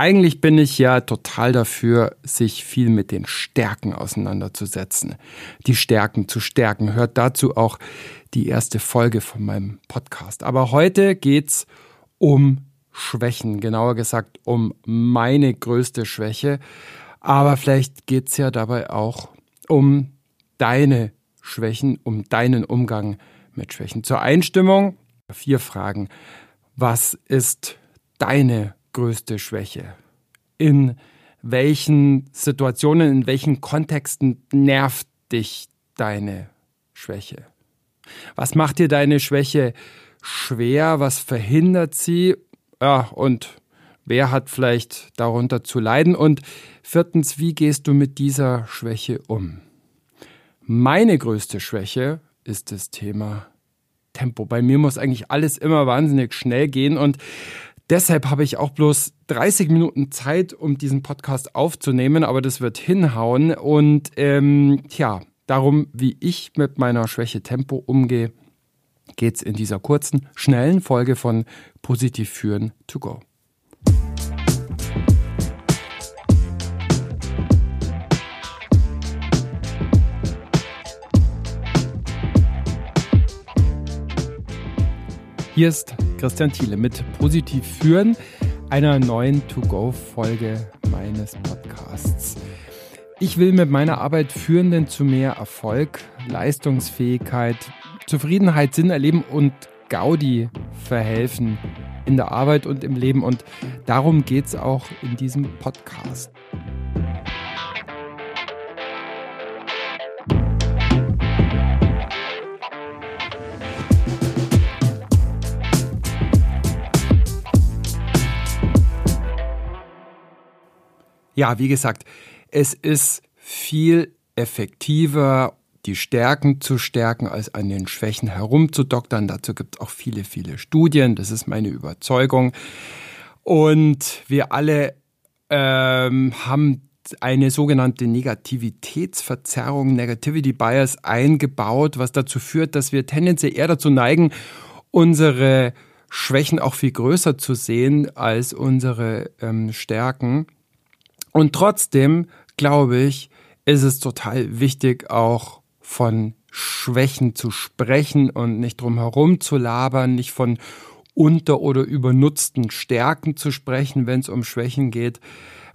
Eigentlich bin ich ja total dafür, sich viel mit den Stärken auseinanderzusetzen. Die Stärken zu stärken. Hört dazu auch die erste Folge von meinem Podcast. Aber heute geht's um Schwächen, genauer gesagt um meine größte Schwäche. Aber vielleicht geht's ja dabei auch um deine Schwächen, um deinen Umgang mit Schwächen. Zur Einstimmung vier Fragen. Was ist deine größte Schwäche? In welchen Situationen, in welchen Kontexten nervt dich deine Schwäche? Was macht dir deine Schwäche schwer? Was verhindert sie? Ja, und wer hat vielleicht darunter zu leiden? Und viertens, wie gehst du mit dieser Schwäche um? Meine größte Schwäche ist das Thema Tempo. Bei mir muss eigentlich alles immer wahnsinnig schnell gehen und deshalb habe ich auch bloß 30 Minuten Zeit, um diesen Podcast aufzunehmen, aber das wird hinhauen und ähm, tja, darum, wie ich mit meiner Schwäche Tempo umgehe, geht es in dieser kurzen, schnellen Folge von Positiv führen to go. Hier ist Christian Thiele mit Positiv führen, einer neuen To-Go-Folge meines Podcasts. Ich will mit meiner Arbeit Führenden zu mehr Erfolg, Leistungsfähigkeit, Zufriedenheit, Sinn erleben und Gaudi verhelfen in der Arbeit und im Leben. Und darum geht es auch in diesem Podcast. Ja, wie gesagt, es ist viel effektiver, die Stärken zu stärken, als an den Schwächen herumzudoktern. Dazu gibt es auch viele, viele Studien. Das ist meine Überzeugung. Und wir alle ähm, haben eine sogenannte Negativitätsverzerrung, Negativity Bias eingebaut, was dazu führt, dass wir tendenziell eher dazu neigen, unsere Schwächen auch viel größer zu sehen als unsere ähm, Stärken. Und trotzdem, glaube ich, ist es total wichtig, auch von Schwächen zu sprechen und nicht drum herum zu labern, nicht von unter- oder übernutzten Stärken zu sprechen, wenn es um Schwächen geht.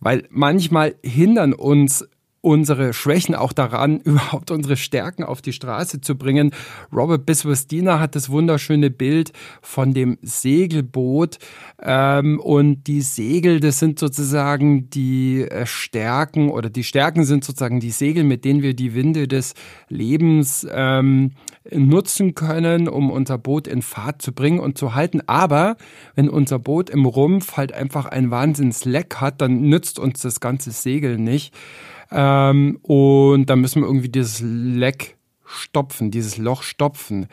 Weil manchmal hindern uns unsere Schwächen auch daran, überhaupt unsere Stärken auf die Straße zu bringen. Robert Biswasdina hat das wunderschöne Bild von dem Segelboot ähm, und die Segel, das sind sozusagen die äh, Stärken oder die Stärken sind sozusagen die Segel, mit denen wir die Winde des Lebens ähm, nutzen können, um unser Boot in Fahrt zu bringen und zu halten. Aber wenn unser Boot im Rumpf halt einfach ein Wahnsinnsleck hat, dann nützt uns das ganze Segel nicht. Ähm, und dann müssen wir irgendwie dieses Leck stopfen, dieses Loch stopfen.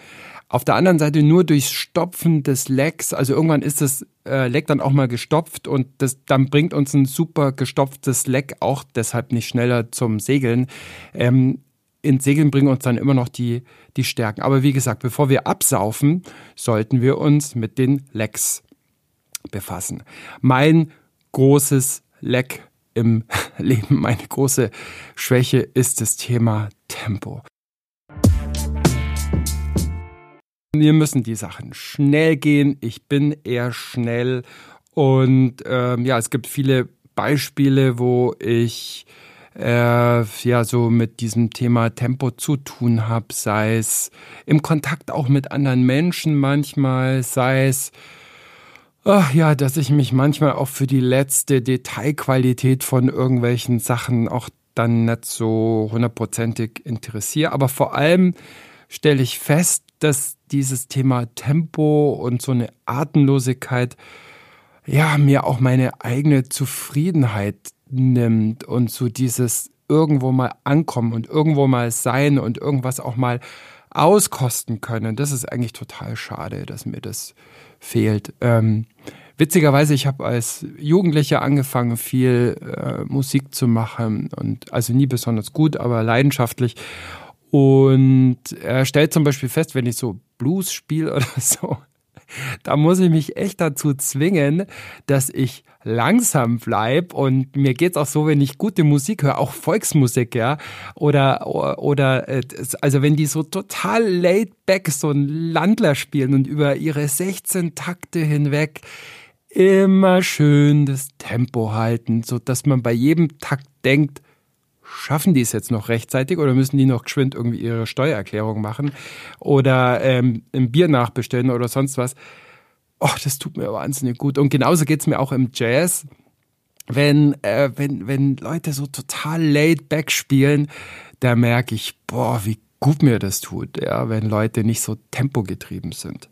Auf der anderen Seite nur durchs Stopfen des Lecks, also irgendwann ist das äh, Leck dann auch mal gestopft und das, dann bringt uns ein super gestopftes Leck auch deshalb nicht schneller zum Segeln. Ähm, ins Segeln bringen uns dann immer noch die, die Stärken. Aber wie gesagt, bevor wir absaufen, sollten wir uns mit den Lecks befassen. Mein großes Leck im Leben meine große Schwäche ist das Thema Tempo. Wir müssen die Sachen schnell gehen. Ich bin eher schnell und ähm, ja, es gibt viele Beispiele, wo ich äh, ja so mit diesem Thema Tempo zu tun habe, sei es im Kontakt auch mit anderen Menschen manchmal, sei es Ach ja, dass ich mich manchmal auch für die letzte Detailqualität von irgendwelchen Sachen auch dann nicht so hundertprozentig interessiere. Aber vor allem stelle ich fest, dass dieses Thema Tempo und so eine Atemlosigkeit ja mir auch meine eigene Zufriedenheit nimmt und so dieses irgendwo mal ankommen und irgendwo mal sein und irgendwas auch mal auskosten können. Das ist eigentlich total schade, dass mir das fehlt. Ähm, witzigerweise, ich habe als Jugendlicher angefangen, viel äh, Musik zu machen und also nie besonders gut, aber leidenschaftlich. Und er stellt zum Beispiel fest, wenn ich so Blues spiele oder so, da muss ich mich echt dazu zwingen, dass ich langsam bleib. Und mir geht's auch so, wenn ich gute Musik höre, auch Volksmusik, ja, oder oder äh, also wenn die so total laid back so ein Landler spielen und über ihre 16 Takte hinweg immer schön das Tempo halten, so dass man bei jedem Takt denkt, schaffen die es jetzt noch rechtzeitig oder müssen die noch geschwind irgendwie ihre Steuererklärung machen oder ähm, ein Bier nachbestellen oder sonst was. Oh, das tut mir wahnsinnig gut. Und genauso geht's mir auch im Jazz. Wenn, äh, wenn, wenn Leute so total laid back spielen, da merke ich, boah, wie gut mir das tut, ja, wenn Leute nicht so tempogetrieben sind.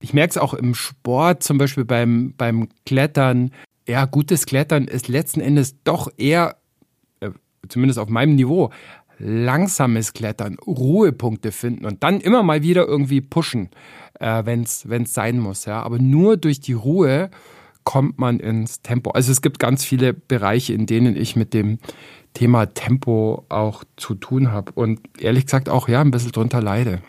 Ich merke es auch im Sport, zum Beispiel beim, beim Klettern. Ja, gutes Klettern ist letzten Endes doch eher, zumindest auf meinem Niveau, langsames Klettern, Ruhepunkte finden und dann immer mal wieder irgendwie pushen, äh, wenn es sein muss. Ja. Aber nur durch die Ruhe kommt man ins Tempo. Also es gibt ganz viele Bereiche, in denen ich mit dem Thema Tempo auch zu tun habe und ehrlich gesagt auch ja ein bisschen drunter leide.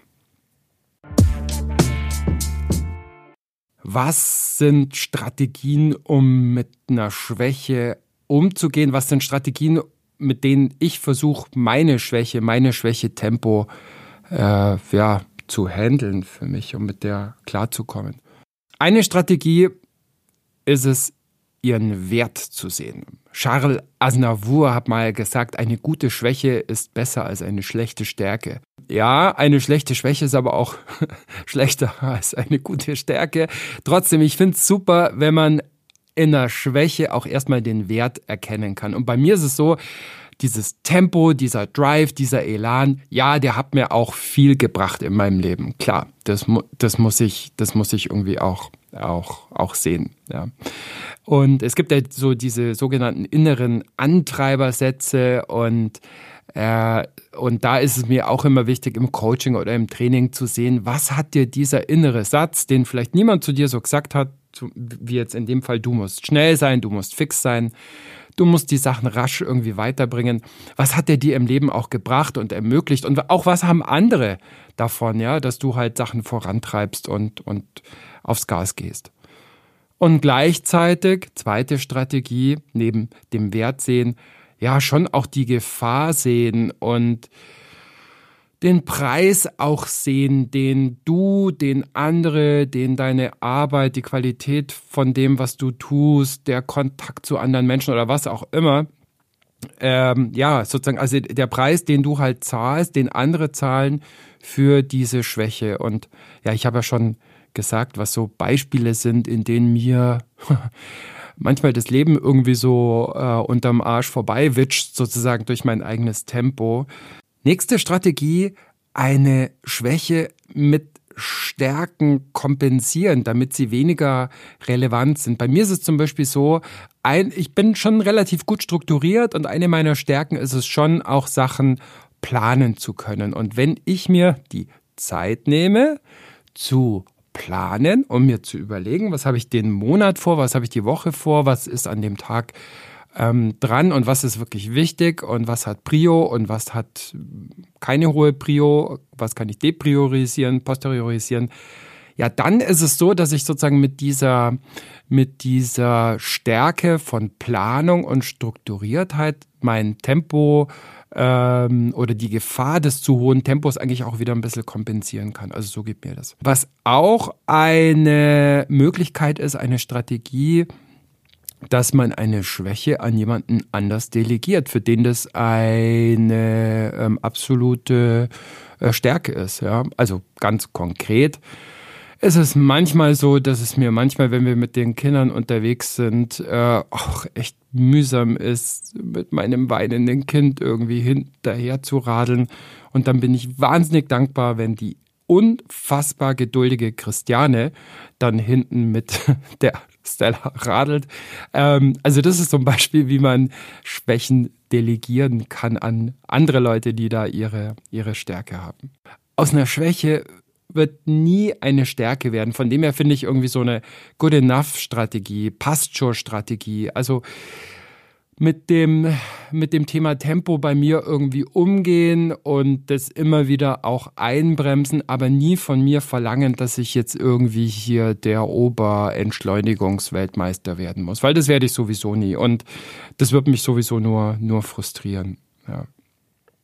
Was sind Strategien, um mit einer Schwäche umzugehen? Was sind Strategien, mit denen ich versuche, meine Schwäche, meine Schwäche Tempo äh, ja, zu handeln für mich, um mit der klarzukommen? Eine Strategie ist es, ihren Wert zu sehen. Charles Aznavour hat mal gesagt, eine gute Schwäche ist besser als eine schlechte Stärke. Ja, eine schlechte Schwäche ist aber auch schlechter als eine gute Stärke. Trotzdem, ich finde es super, wenn man in der Schwäche auch erstmal den Wert erkennen kann. Und bei mir ist es so, dieses Tempo, dieser Drive, dieser Elan, ja, der hat mir auch viel gebracht in meinem Leben. Klar, das, das muss ich, das muss ich irgendwie auch, auch, auch sehen. Ja. Und es gibt ja so diese sogenannten inneren Antreibersätze und äh, und da ist es mir auch immer wichtig, im Coaching oder im Training zu sehen, was hat dir dieser innere Satz, den vielleicht niemand zu dir so gesagt hat, wie jetzt in dem Fall, du musst schnell sein, du musst fix sein, du musst die Sachen rasch irgendwie weiterbringen. Was hat der dir im Leben auch gebracht und ermöglicht? Und auch was haben andere davon, ja, dass du halt Sachen vorantreibst und, und aufs Gas gehst? Und gleichzeitig, zweite Strategie, neben dem Wert sehen, ja, schon auch die Gefahr sehen und den Preis auch sehen, den du, den andere, den deine Arbeit, die Qualität von dem, was du tust, der Kontakt zu anderen Menschen oder was auch immer, ähm, ja, sozusagen, also der Preis, den du halt zahlst, den andere zahlen für diese Schwäche. Und ja, ich habe ja schon gesagt, was so Beispiele sind, in denen mir manchmal das Leben irgendwie so äh, unterm Arsch vorbei witscht, sozusagen durch mein eigenes Tempo. Nächste Strategie, eine Schwäche mit Stärken kompensieren, damit sie weniger relevant sind. Bei mir ist es zum Beispiel so, ein, ich bin schon relativ gut strukturiert und eine meiner Stärken ist es schon, auch Sachen planen zu können. Und wenn ich mir die Zeit nehme, zu planen, um mir zu überlegen, was habe ich den Monat vor, was habe ich die Woche vor, was ist an dem Tag ähm, dran und was ist wirklich wichtig und was hat Prio und was hat keine hohe Prio, was kann ich depriorisieren, posteriorisieren. Ja, dann ist es so, dass ich sozusagen mit dieser, mit dieser Stärke von Planung und Strukturiertheit mein Tempo ähm, oder die Gefahr des zu hohen Tempos eigentlich auch wieder ein bisschen kompensieren kann. Also so geht mir das. Was auch eine Möglichkeit ist, eine Strategie, dass man eine Schwäche an jemanden anders delegiert, für den das eine ähm, absolute äh, Stärke ist. Ja? Also ganz konkret es ist manchmal so, dass es mir manchmal, wenn wir mit den Kindern unterwegs sind, äh, auch echt mühsam ist, mit meinem weinenden Kind irgendwie hinterher zu radeln. Und dann bin ich wahnsinnig dankbar, wenn die unfassbar geduldige Christiane dann hinten mit der Stella radelt. Ähm, also das ist zum Beispiel, wie man Schwächen delegieren kann an andere Leute, die da ihre, ihre Stärke haben. Aus einer Schwäche wird nie eine Stärke werden. Von dem her finde ich irgendwie so eine Good Enough Strategie, passt schon Strategie. Also mit dem, mit dem Thema Tempo bei mir irgendwie umgehen und das immer wieder auch einbremsen, aber nie von mir verlangen, dass ich jetzt irgendwie hier der Oberentschleunigungsweltmeister werden muss, weil das werde ich sowieso nie und das wird mich sowieso nur, nur frustrieren. Ja.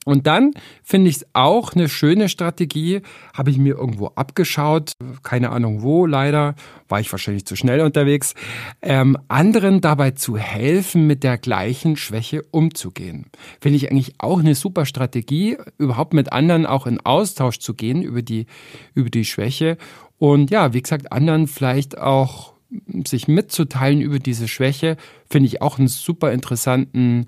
Und dann finde ich es auch eine schöne Strategie, habe ich mir irgendwo abgeschaut, keine Ahnung wo, leider war ich wahrscheinlich zu schnell unterwegs, ähm, anderen dabei zu helfen, mit der gleichen Schwäche umzugehen. Finde ich eigentlich auch eine super Strategie, überhaupt mit anderen auch in Austausch zu gehen über die, über die Schwäche. Und ja, wie gesagt, anderen vielleicht auch sich mitzuteilen über diese Schwäche, finde ich auch einen super interessanten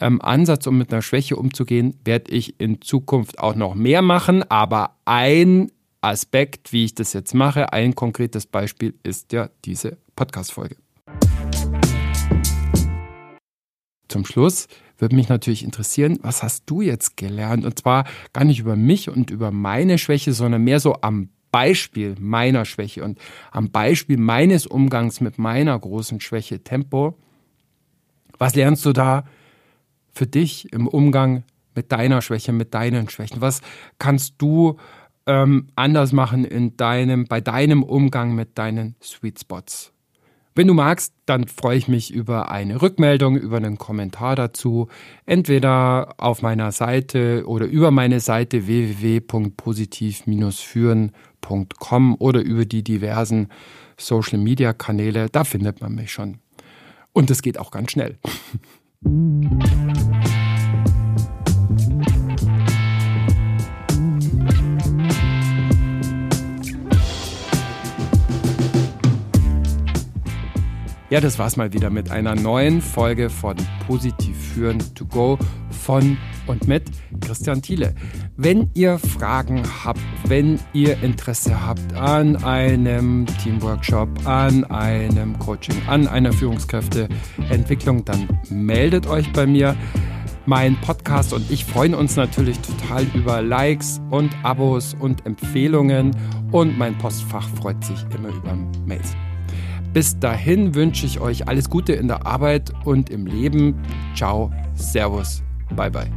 ähm, Ansatz, um mit einer Schwäche umzugehen, werde ich in Zukunft auch noch mehr machen. Aber ein Aspekt, wie ich das jetzt mache, ein konkretes Beispiel ist ja diese Podcast-Folge. Zum Schluss würde mich natürlich interessieren, was hast du jetzt gelernt? Und zwar gar nicht über mich und über meine Schwäche, sondern mehr so am Beispiel meiner Schwäche und am Beispiel meines Umgangs mit meiner großen Schwäche Tempo. Was lernst du da? für dich im Umgang mit deiner Schwäche, mit deinen Schwächen? Was kannst du ähm, anders machen in deinem, bei deinem Umgang mit deinen Sweet Spots? Wenn du magst, dann freue ich mich über eine Rückmeldung, über einen Kommentar dazu, entweder auf meiner Seite oder über meine Seite www.positiv-führen.com oder über die diversen Social Media Kanäle. Da findet man mich schon. Und es geht auch ganz schnell. Ja, das war's mal wieder mit einer neuen Folge von Positiv führen to go von und mit Christian Thiele. Wenn ihr Fragen habt, wenn ihr Interesse habt an einem Teamworkshop, an einem Coaching, an einer Führungskräfteentwicklung, dann meldet euch bei mir. Mein Podcast und ich freuen uns natürlich total über Likes und Abos und Empfehlungen und mein Postfach freut sich immer über Mails. Bis dahin wünsche ich euch alles Gute in der Arbeit und im Leben. Ciao, Servus, bye bye.